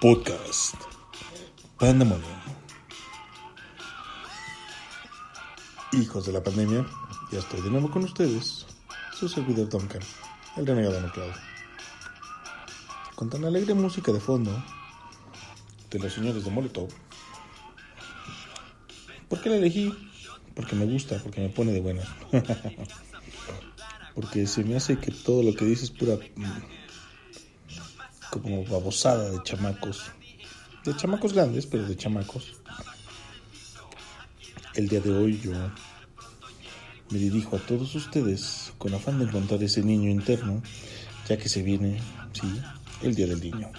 Podcast Pandemonium. Hijos de la pandemia, ya estoy de nuevo con ustedes, su servidor Duncan, el renegado nuclear. Con tan alegre música de fondo de los señores de Molotov. ¿Por qué la elegí? Porque me gusta, porque me pone de buena. porque se me hace que todo lo que dice es pura como babosada de chamacos. De chamacos grandes, pero de chamacos. El día de hoy yo me dirijo a todos ustedes con afán de encontrar ese niño interno, ya que se viene, sí, el día del niño.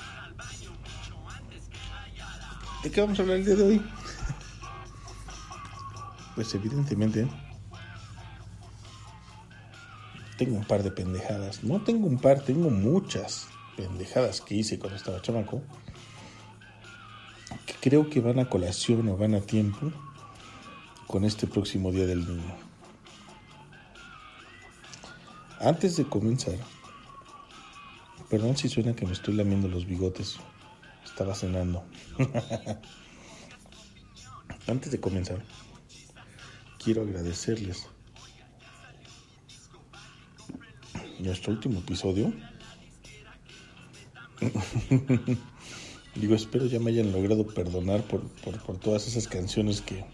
¿De qué vamos a hablar el día de hoy? Pues evidentemente tengo un par de pendejadas. No tengo un par, tengo muchas pendejadas que hice cuando estaba chamaco, que creo que van a colación o van a tiempo con este próximo Día del Niño. Antes de comenzar, perdón si suena que me estoy lamiendo los bigotes, estaba cenando. Antes de comenzar, quiero agradecerles nuestro último episodio Digo, espero ya me hayan logrado perdonar por, todas esas canciones que,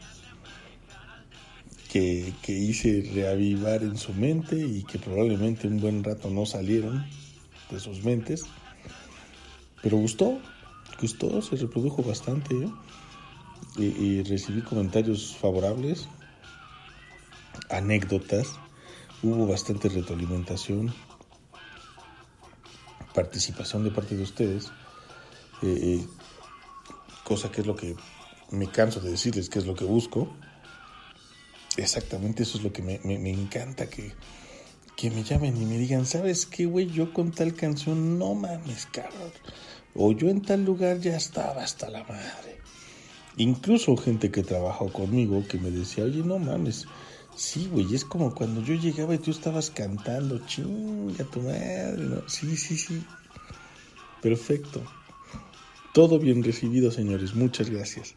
que, hice reavivar en su mente y que probablemente un buen rato no salieron de sus mentes. Pero gustó, gustó, se reprodujo bastante ¿eh? y recibí comentarios favorables, anécdotas, hubo bastante retroalimentación participación de parte de ustedes, eh, eh, cosa que es lo que me canso de decirles que es lo que busco. Exactamente eso es lo que me, encanta, que, que me llamen y me digan, ¿sabes qué, güey? Yo con tal canción, no mames, cabrón. O yo en tal lugar ya estaba hasta la madre. Incluso gente que trabajó conmigo que me decía, oye, no mames, Sí, güey, es como cuando yo llegaba y tú estabas cantando, chinga tu madre. Sí, sí, sí. Perfecto. Todo bien recibido, señores. Muchas gracias.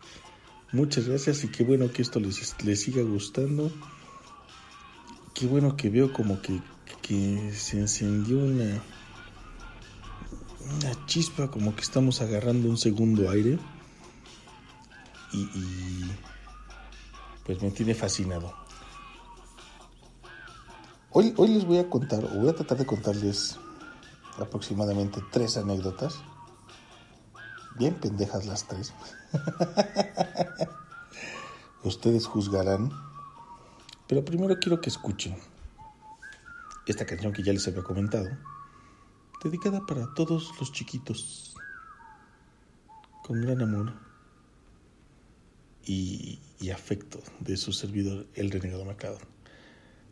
Muchas gracias y qué bueno que esto les, les siga gustando. Qué bueno que veo como que, que se encendió una, una chispa, como que estamos agarrando un segundo aire. Y pues me tiene fascinado. Hoy, hoy les voy a contar, o voy a tratar de contarles aproximadamente tres anécdotas. Bien pendejas las tres. Ustedes juzgarán. Pero primero quiero que escuchen esta canción que ya les había comentado, dedicada para todos los chiquitos, con gran amor y, y afecto de su servidor, el renegado Macado.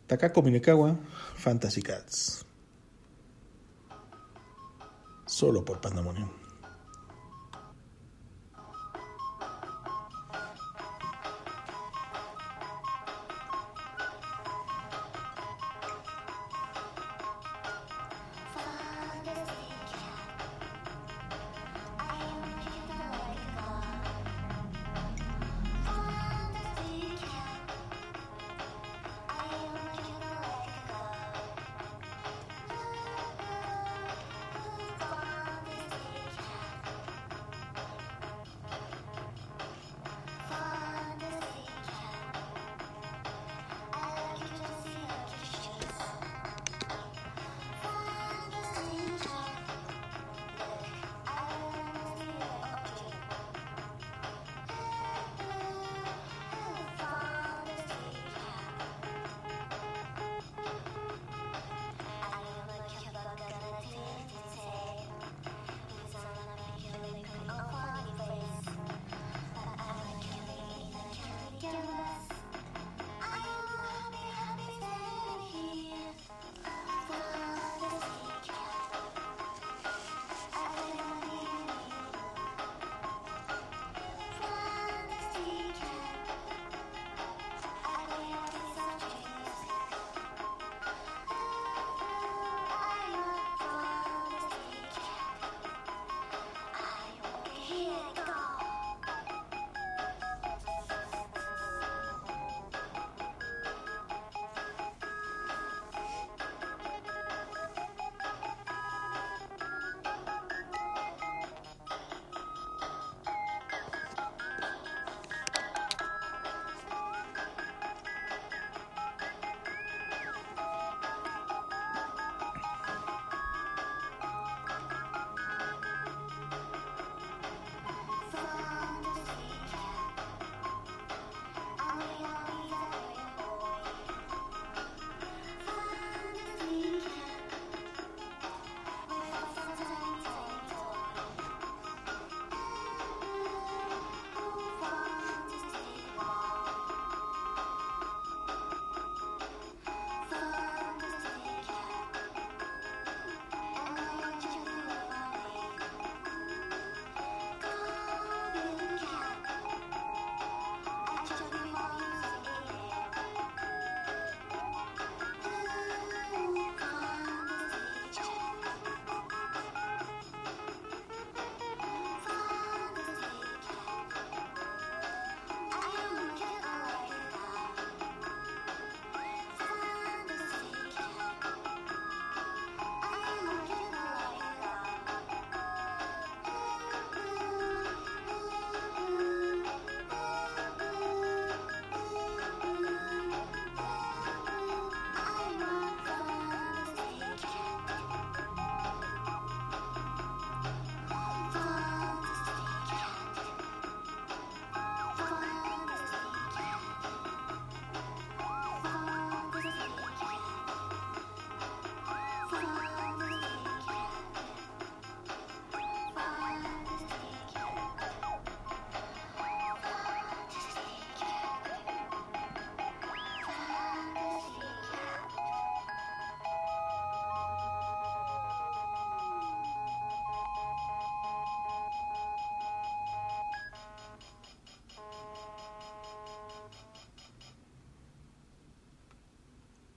Takako Minekawa, Fantasy Cats. Solo por Pandemonium.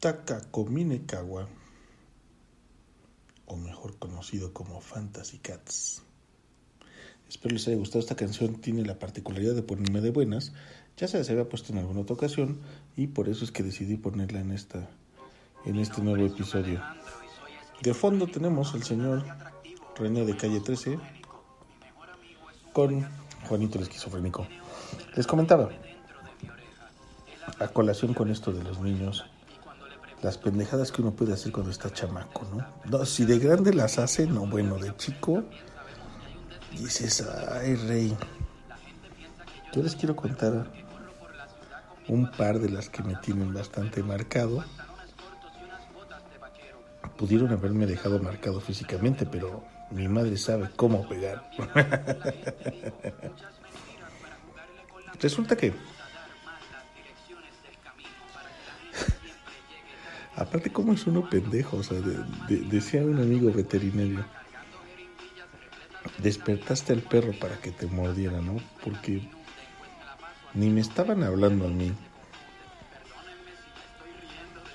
Takakominekawa, o mejor conocido como Fantasy Cats. Espero les haya gustado esta canción, tiene la particularidad de ponerme de buenas, ya se las había puesto en alguna otra ocasión y por eso es que decidí ponerla en esta en este nuevo episodio. De fondo tenemos al señor René de Calle 13 con Juanito el esquizofrénico. Les comentaba, a colación con esto de los niños, las pendejadas que uno puede hacer cuando está chamaco, ¿no? no si de grande las hace, no, bueno, de chico dices, ay, rey. Yo les quiero contar un par de las que me tienen bastante marcado. Pudieron haberme dejado marcado físicamente, pero mi madre sabe cómo pegar. Resulta que Aparte, ¿cómo es uno pendejo? O sea, decía un amigo veterinario, despertaste al perro para que te mordiera, ¿no? Porque ni me estaban hablando a mí.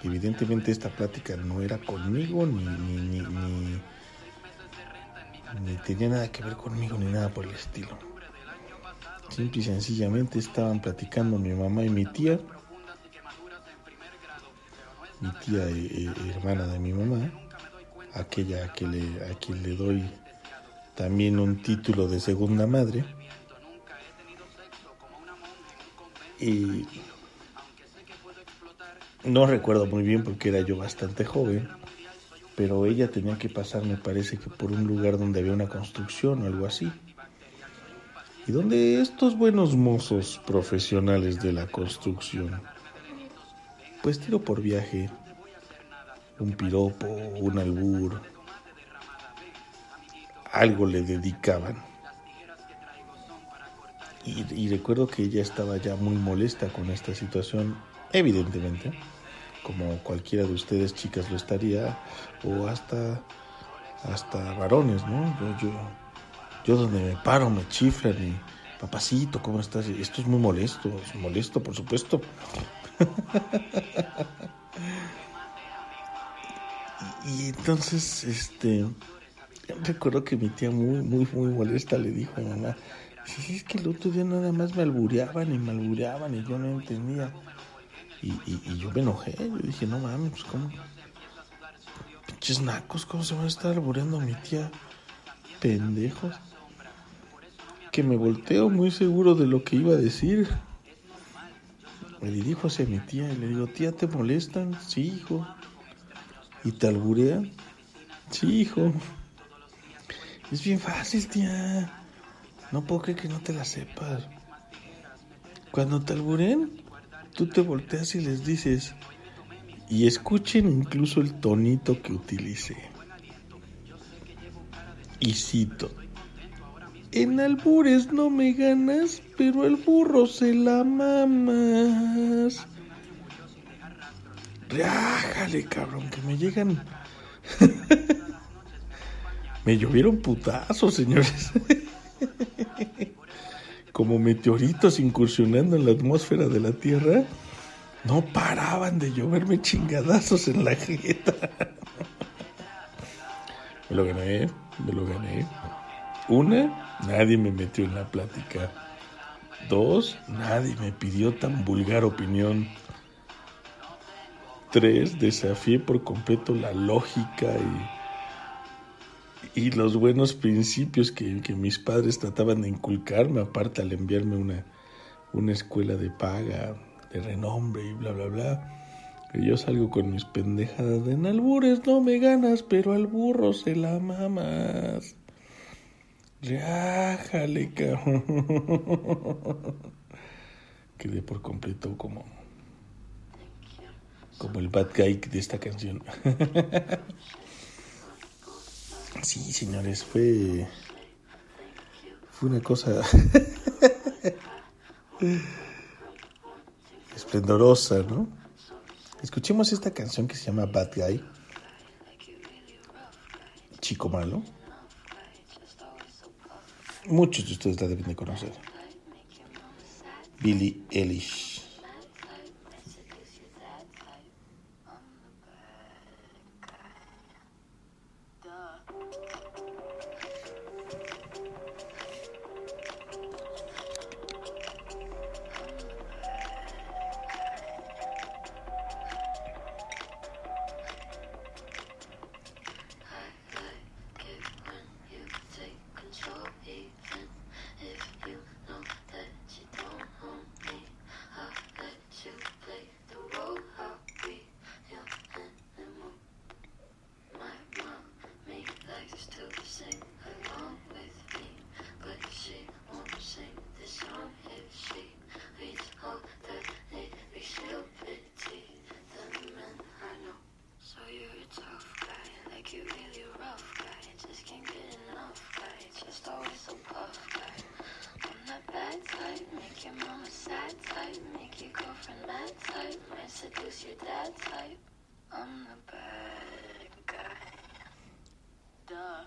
Evidentemente esta plática no era conmigo, ni, ni, ni, ni, ni tenía nada que ver conmigo, ni nada por el estilo. Simple y sencillamente estaban platicando mi mamá y mi tía mi tía eh, eh, hermana de mi mamá, aquella a, que le, a quien le doy también un título de segunda madre. Y no recuerdo muy bien porque era yo bastante joven, pero ella tenía que pasar, me parece que por un lugar donde había una construcción o algo así. Y donde estos buenos mozos profesionales de la construcción pues tiro por viaje, un piropo, un albur, algo le dedicaban. Y, recuerdo que ella estaba ya muy molesta con esta situación, evidentemente, como cualquiera de ustedes chicas lo estaría, o hasta, hasta varones, ¿no? Yo, yo, yo donde me paro me chiflan papacito, ¿cómo estás? Esto es muy molesto, es molesto, por supuesto. y, entonces, este, recuerdo que mi tía muy, muy, muy molesta le dijo a mi mamá, si es que el otro día nada más me albureaban y me albureaban y yo no entendía. Y, y, yo me enojé, yo dije, no mames, pues cómo, pinches nacos, ¿cómo se va a estar albureando a mi tía? Pendejos. Que me volteo muy seguro de lo que iba a decir. Me dirijo hacia mi tía y le digo, tía, ¿te molestan? Sí, hijo. ¿Y te alburean? Sí, hijo. Es bien fácil, tía. No puedo creer que no te la sepas. Cuando te alburen, tú te volteas y les dices, y escuchen incluso el tonito que utilice. Y cito, en albures no me ganas, pero el burro se la mamas. Reájale, cabrón, que me llegan. me llovieron putazos, señores. Como meteoritos incursionando en la atmósfera de la Tierra. No paraban de lloverme chingadazos en la jeta. me lo gané, me lo gané. Una, nadie me metió en la plática. Dos, nadie me pidió tan vulgar opinión. Tres, desafié por completo la lógica y, y los buenos principios que, que, mis padres trataban de inculcarme, aparte al enviarme una, una escuela de paga, de renombre y bla, bla, bla. Y yo salgo con mis pendejadas de en albures no me ganas, pero al burro se la mamas. Reájale, cabrón. Quedé por completo como. Como el bad guy de esta canción. sí, señores, fue. Fue una cosa. esplendorosa, ¿no? Escuchemos esta canción que se llama Bad Guy. Chico malo. Muchos de ustedes la deben de conocer. Billie Eilish. Make your girlfriend mad type, might seduce your dad type. I'm the bad guy. Duh.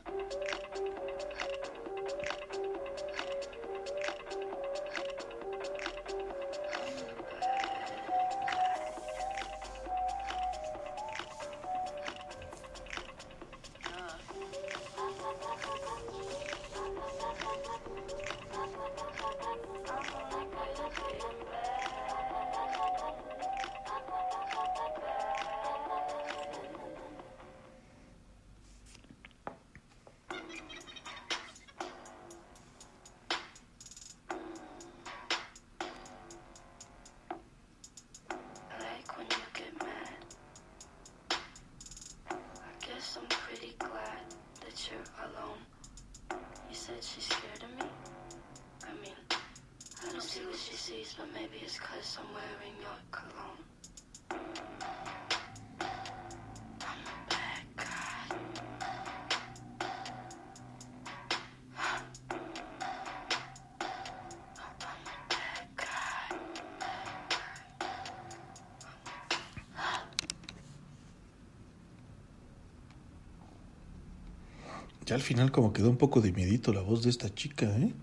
Ya al final como quedó un poco de miedito la voz de esta chica, ¿eh?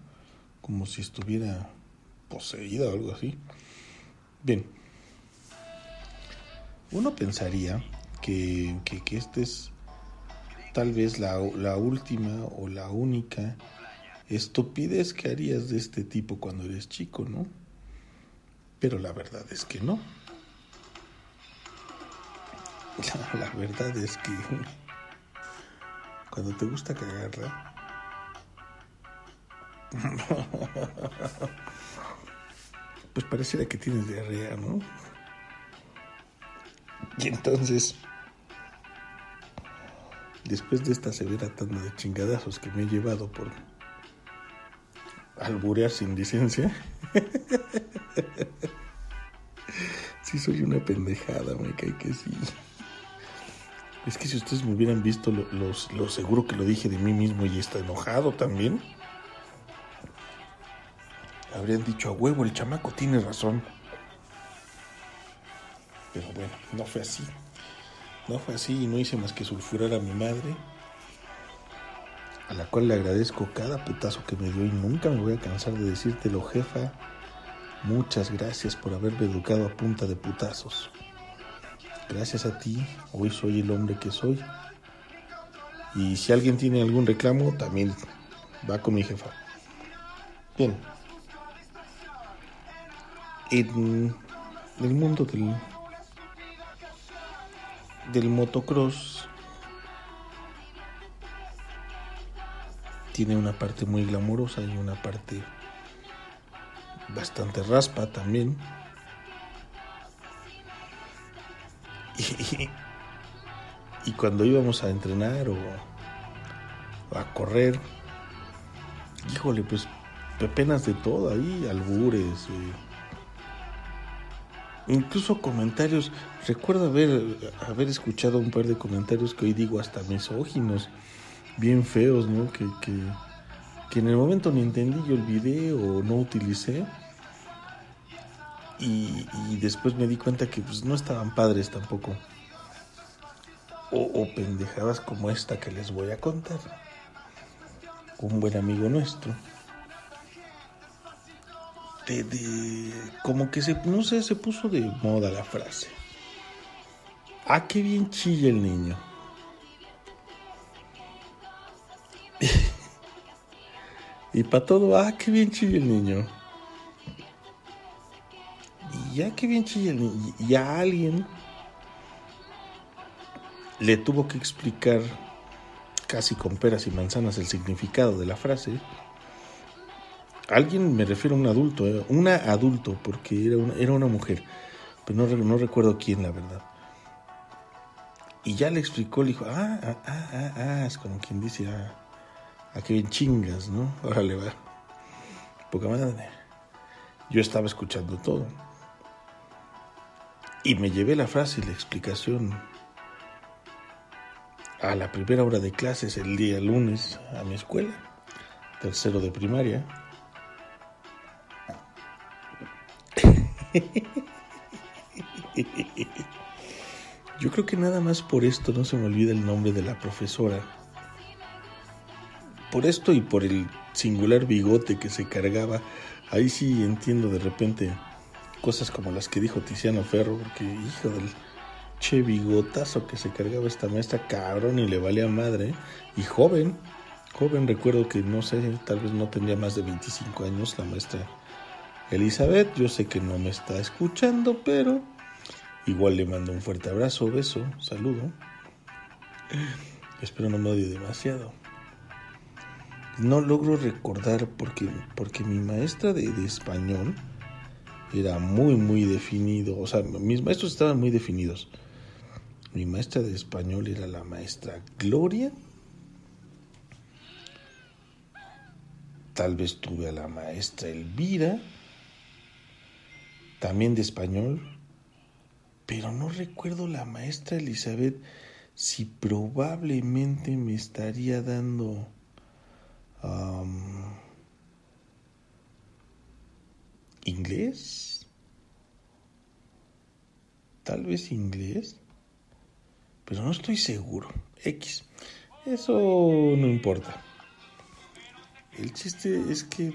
Como si estuviera poseída o algo así. Bien. Uno pensaría que, que, que esta es tal vez la, la última o la única estupidez que harías de este tipo cuando eres chico, ¿no? Pero la verdad es que no. La, la verdad es que cuando te gusta cagarla, pues pareciera que tienes diarrea, ¿no? Y entonces, después de esta severa tanda de chingadazos que me he llevado por alburear sin licencia, sí soy una pendejada, me cae que sí. Es que si ustedes me hubieran visto lo, lo seguro que lo dije de mí mismo y está enojado también, habrían dicho a huevo, el chamaco tiene razón. Pero bueno, no fue así. No fue así y no hice más que sulfurar a mi madre, a la cual le agradezco cada putazo que me dio y nunca me voy a cansar de decírtelo, jefa. Muchas gracias por haberme educado a punta de putazos. Gracias a ti, hoy soy el hombre que soy. Y si alguien tiene algún reclamo, también va con mi jefa. Bien. En el mundo del, del motocross tiene una parte muy glamurosa y una parte bastante raspa también. Y, cuando íbamos a entrenar o, a correr, híjole, pues pepenas de todo ahí, albures, eh, incluso comentarios. Recuerdo haber, haber escuchado un par de comentarios que hoy digo hasta misóginos, bien feos, ¿no? Que, que, que en el momento ni entendí yo el video o no utilicé. Y, después me di cuenta que pues, no estaban padres tampoco. O, o pendejadas como esta que les voy a contar. Un buen amigo nuestro. De, de- como que se, no sé, se puso de moda la frase. Ah, qué bien chilla el niño. y para todo, ah, qué bien chilla el niño. Ya que bien chilla el niño. Y a alguien le tuvo que explicar casi con peras y manzanas el significado de la frase. Alguien, me refiero a un adulto, eh, una adulto, porque era una, era una mujer, pero no, no recuerdo quién, la verdad. Y ya le explicó, le dijo, ah, ah, ah, ah, ah, es como quien dice, ah, ah, qué bien chingas, ¿no? Órale, va. Poca madre. Yo estaba escuchando todo. Y me llevé la frase y la explicación a la primera hora de clases el día lunes a mi escuela, tercero de primaria. Yo creo que nada más por esto no se me olvida el nombre de la profesora. Por esto y por el singular bigote que se cargaba, ahí sí entiendo de repente cosas como las que dijo Tiziano Ferro, porque hijo del che bigotazo que se cargaba esta maestra, cabrón, y le valía madre, y joven, joven, recuerdo que no sé, tal vez no tenía más de 25 años la maestra Elizabeth, yo sé que no me está escuchando, pero igual le mando un fuerte abrazo, beso, saludo. Espero no me odie demasiado. No logro recordar porque, porque mi maestra de, de español era muy, muy definido. O sea, mis maestros estaban muy definidos. Mi maestra de español era la maestra Gloria. Tal vez tuve a la maestra Elvira también de español, pero no recuerdo la maestra Elizabeth si probablemente me estaría dando inglés, tal vez inglés, pero no estoy seguro. X, eso no importa. El chiste es que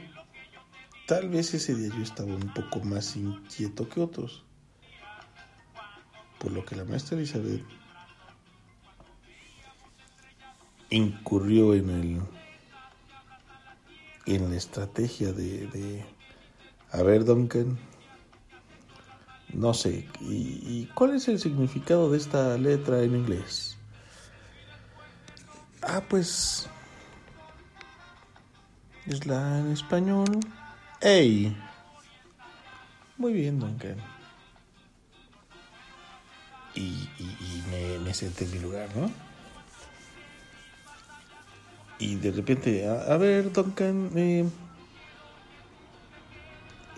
Tal vez ese día yo estaba un poco más inquieto que otros, por lo que la maestra Elizabeth incurrió en el en la estrategia de, de a ver Duncan no sé ¿y, ¿y cuál es el significado de esta letra en inglés ah pues es la en español ¡Ey! Muy bien, Duncan. Y, me, senté en mi lugar, ¿no? Y de repente, a, a ver, Duncan, eh,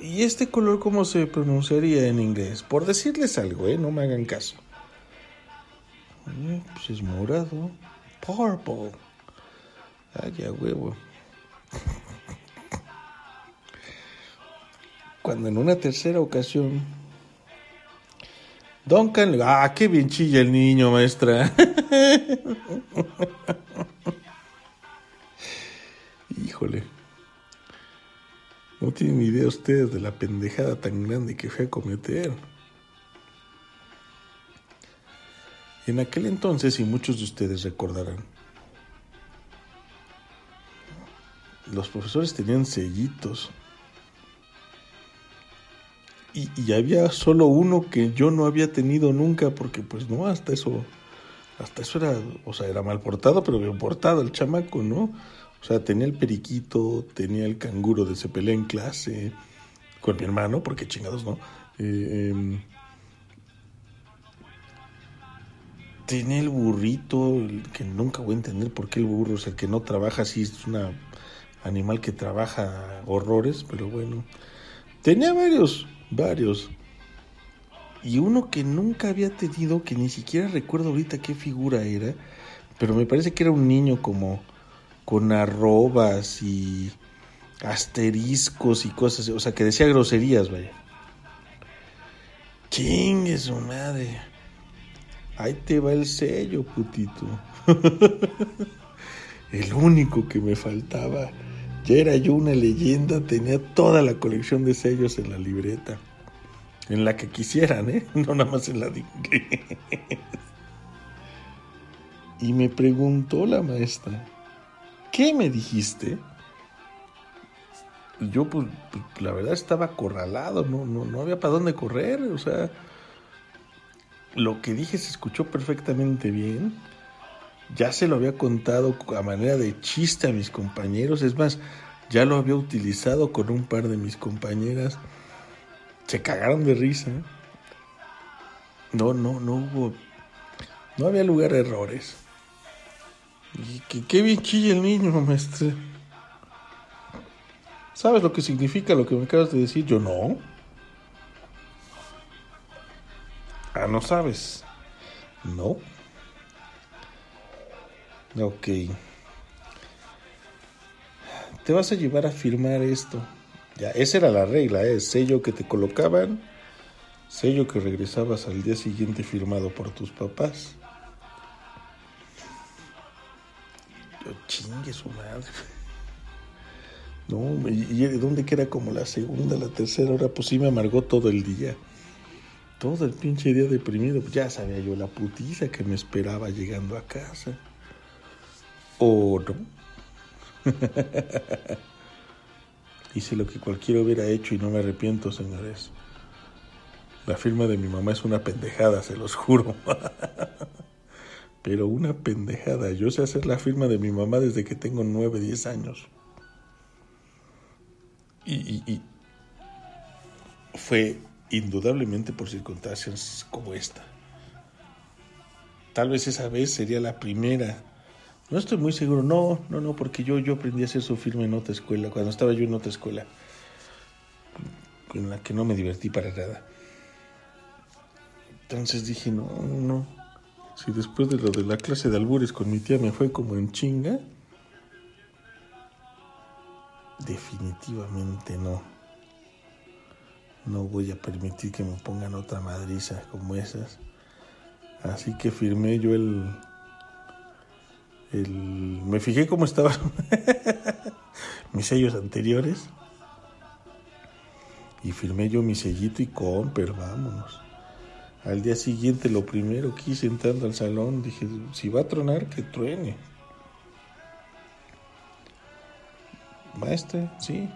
¿y este color cómo se pronunciaría en inglés? Por decirles algo, ¿eh? No me hagan caso. Eh, pues es morado. Purple. Ay, ya huevo. cuando en una tercera ocasión Duncan, ah, qué bien chilla el niño, maestra. Híjole. No tienen idea ustedes de la pendejada tan grande que fue a cometer. En aquel entonces, y muchos de ustedes recordarán, los profesores tenían sellitos y, había solo uno que yo no había tenido nunca porque pues no hasta eso hasta eso era o sea era mal portado pero bien portado el chamaco no o sea tenía el periquito tenía el canguro de cepelé en clase con mi hermano porque chingados no eh, em, tenía el burrito que nunca voy a entender por qué el burro es el que no trabaja así es un animal que trabaja horrores pero bueno tenía varios varios. Y uno que nunca había tenido, que ni siquiera recuerdo ahorita qué figura era, pero me parece que era un niño como con arrobas y asteriscos y cosas, o sea, que decía groserías, vaya. Chingue su madre. Ahí te va el sello, putito. el único que me faltaba. Ya era yo una leyenda, tenía toda la colección de sellos en la libreta. En la que quisieran, ¿eh? No nada más en la de inglés. Y me preguntó la maestra, ¿qué me dijiste? Y yo, pues, la verdad estaba acorralado, no, no, no había para dónde correr, o sea, lo que dije se escuchó perfectamente bien ya se lo había contado a manera de chiste a mis compañeros, es más, ya lo había utilizado con un par de mis compañeras. Se cagaron de risa. No, no, no hubo, no había lugar a errores. Y que bien chilla el niño, maestro. ¿Sabes lo que significa lo que me acabas de decir? Yo no. Ah, no sabes. No. Ok. Te vas a llevar a firmar esto. Ya, esa era la regla, ¿eh? sello que te colocaban Sello que regresabas al día siguiente firmado por tus papás. Yo chingue su madre. No, y y de dónde que era como la segunda, la tercera hora, pues sí me amargó todo el día. Todo el pinche día deprimido. Pues ya sabía yo la putiza que me esperaba llegando a casa. ¿O no? Hice lo que cualquiera hubiera hecho y no me arrepiento, señores. La firma de mi mamá es una pendejada, se los juro. Pero una pendejada. Yo sé hacer la firma de mi mamá desde que tengo 9, 10 años. Y, y- y fue indudablemente por circunstancias como esta. Tal vez esa vez sería la primera. No estoy muy seguro. No, no, no, porque yo, yo aprendí a hacer su firma en otra escuela, cuando estaba yo en otra escuela, en la que no me divertí para nada. Entonces dije, no, no. Si después de lo de la clase de albures con mi tía me fue como en chinga, definitivamente no. No voy a permitir que me pongan otra madriza como esas. Así que firmé yo el... el me fijé cómo estaban mis sellos anteriores. Y firmé yo mi sellito y con, pero vámonos. Al día siguiente lo primero que hice entrando al salón, dije, si va a tronar, que truene. Maestra, sí.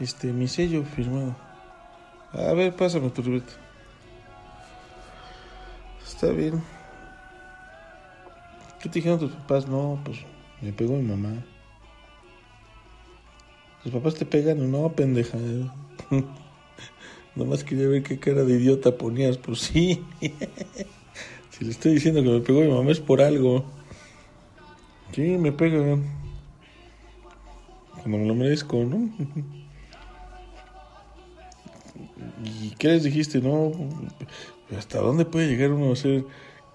Este, mi sello firmado. A ver, pásame tu libreta. Está bien. ¿Qué te dijeron tus papás? No, pues me pegó mi mamá. ¿Tus papás te pegan no, pendeja? Nomás quería ver qué cara de idiota ponías. Pues sí. si le estoy diciendo que me pegó mi mamá es por algo. Sí, me pegan. Cuando me lo merezco, ¿no? ¿Y qué les dijiste? No, ¿hasta dónde puede llegar uno a ser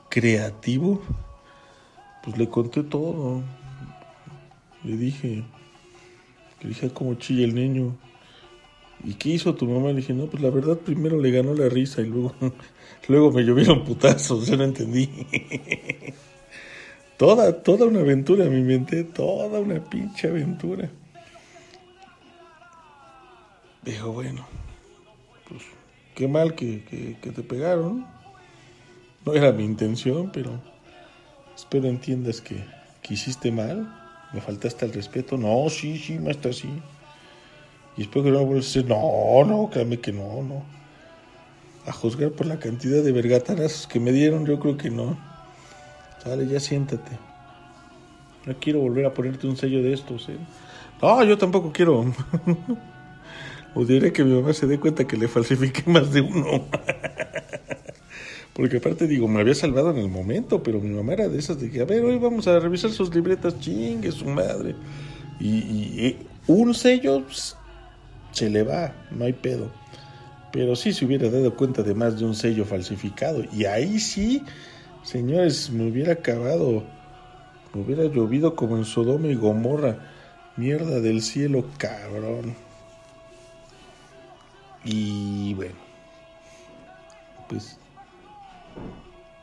creativo? Pues le conté todo. Le dije, que dije como chilla el niño. ¿Y qué hizo tu mamá? Le dije, no, pues la verdad primero le ganó la risa y luego, luego me llovieron putazos, yo no entendí. toda, toda una aventura me inventé, toda una pinche aventura. Dijo, bueno, pues qué mal que, que, te pegaron. No era mi intención, pero espero entiendas que, que hiciste mal. Me faltaste al respeto. No, sí, sí, maestra, sí. Y espero que no vuelvas a decir, no, no, créame que no, no. A juzgar por la cantidad de vergatanazos que me dieron, yo creo que no. Sale, ya siéntate. No quiero volver a ponerte un sello de estos, ¿eh? No, yo tampoco quiero. o diré que mi mamá se dé cuenta que le falsifiqué más de uno. Porque aparte digo, me había salvado en el momento, pero mi mamá era de esas de que, a ver, hoy vamos a revisar sus libretas, chingue su madre. Y, y un sello pss, se le va, no hay pedo. Pero sí se hubiera dado cuenta de más de un sello falsificado. Y ahí sí, señores, me hubiera acabado, me hubiera llovido como en Sodoma y Gomorra. Mierda del cielo, cabrón. Y bueno, pues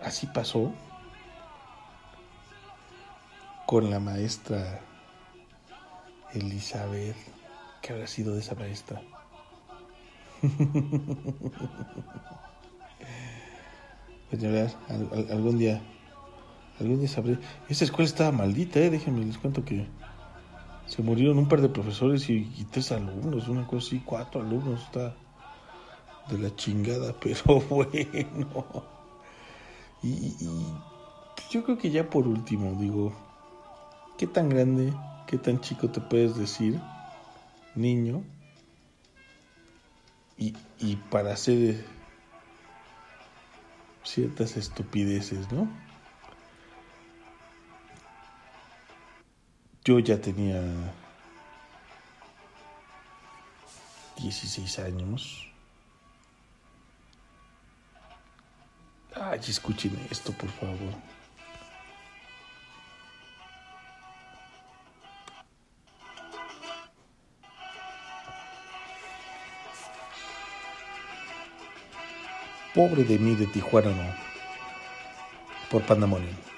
así pasó con la maestra Elizabeth. ¿Qué habrá sido de esa maestra? Pues al- al- algún día, algún día sabré. Esa escuela estaba maldita, eh. Déjenme les cuento que se murieron un par de profesores y, tres alumnos, una cosa así, cuatro alumnos, está de la chingada, pero bueno. Y, y yo creo que ya por último, digo, ¿qué tan grande, qué tan chico te puedes decir, niño? Y, y para hacer ciertas estupideces, ¿no? Yo ya tenía 16 años. Ay, escuchen esto, por favor. Pobre de mí de Tijuana, no. Por Pandemonium.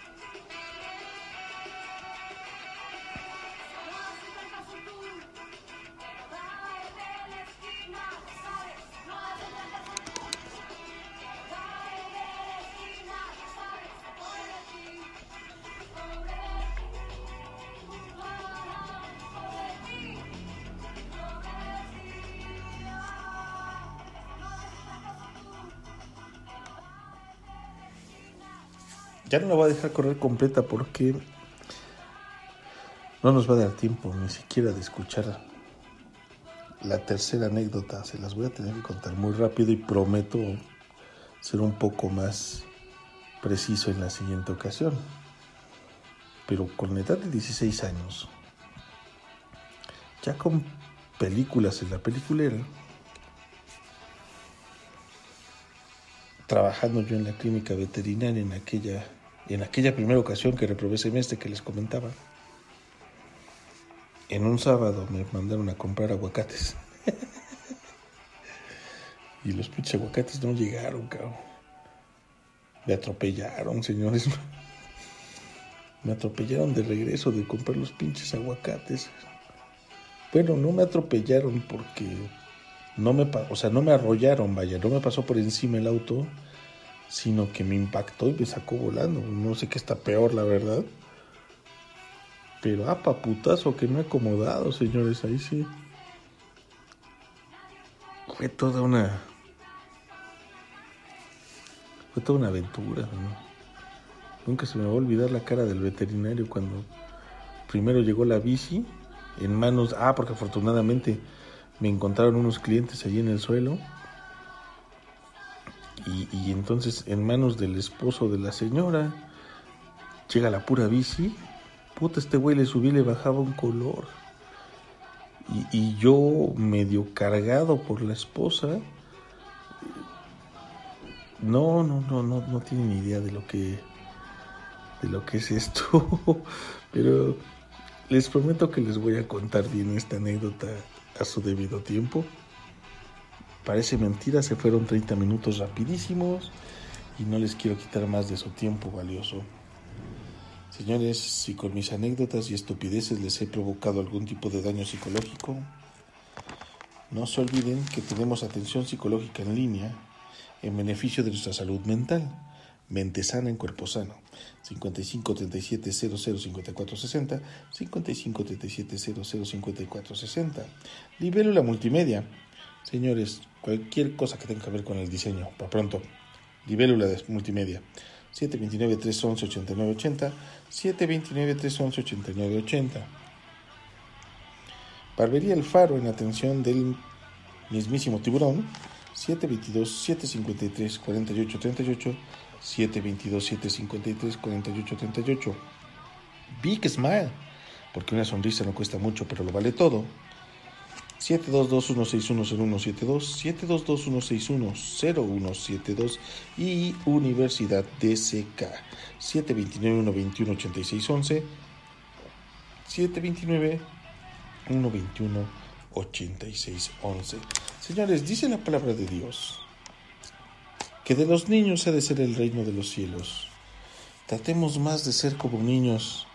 Ya no la voy a dejar correr completa porque no nos va a dar tiempo ni siquiera de escuchar la tercera anécdota. Se las voy a tener que contar muy rápido y prometo ser un poco más preciso en la siguiente ocasión. Pero con la edad de 16 años, ya con películas en la peliculera, trabajando yo en la clínica veterinaria en aquella en aquella primera ocasión que reprobé semestre que les comentaba, en un sábado me mandaron a comprar aguacates. y los pinches aguacates no llegaron, cabrón. Me atropellaron, señores. Me atropellaron de regreso de comprar los pinches aguacates. Bueno, no me atropellaron porque no me, o sea, no me arrollaron, vaya, no me pasó por encima el auto sino que me impactó y me sacó volando. No sé qué está peor, la verdad. Pero, ah, paputazo que me ha acomodado, señores, ahí sí. Fue toda una. Fue toda una aventura, Nunca se me va a olvidar la cara del veterinario cuando primero llegó la bici en manos. Ah, porque afortunadamente me encontraron unos clientes allí en el suelo y, entonces en manos del esposo de la señora llega la pura bici. Puta, este güey le subí le bajaba un color. Y, y, yo medio cargado por la esposa. No, no, no, no, no tienen idea de lo que de lo que es esto. Pero les prometo que les voy a contar bien esta anécdota a su debido tiempo. Parece mentira, se fueron 30 minutos rapidísimos y no les quiero quitar más de su tiempo valioso. Señores, si con mis anécdotas y estupideces les he provocado algún tipo de daño psicológico, no se olviden que tenemos atención psicológica en línea en beneficio de nuestra salud mental. Mente sana en cuerpo sano. 55 37 00 54 60 55 37 00 54 60. la multimedia Señores, cualquier cosa que tenga que ver con el diseño, para pronto, libélula de multimedia. 729-311-8980, 729-311-8980. Barbería El Faro en atención del mismísimo tiburón, 722-753-4838, 722-753-4838. Big Smile, porque una sonrisa no cuesta mucho, pero lo vale todo. 722-161-0172, 722-161-0172 y Universidad DCK 729-121-8611, 729-121-8611. Señores, dice la palabra de Dios que de los niños ha de ser el reino de los cielos. Tratemos más de ser como niños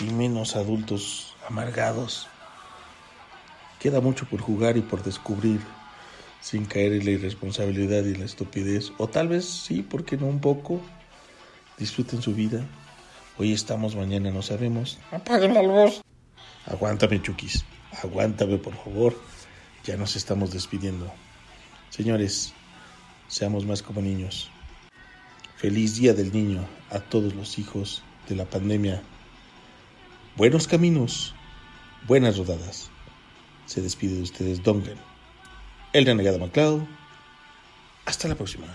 y menos adultos amargados Queda mucho por jugar y por descubrir sin caer en la irresponsabilidad y la estupidez. O tal vez sí, porque no un poco. Disfruten su vida. Hoy estamos, mañana no sabemos. Apaguen la luz. Aguántame, Chukis. Aguántame, por favor. Ya nos estamos despidiendo. Señores, seamos más como niños. Feliz Día del Niño a todos los hijos de la pandemia. Buenos caminos, buenas rodadas. Se despide de ustedes Dongan, el renegado MacLeod. Hasta la próxima.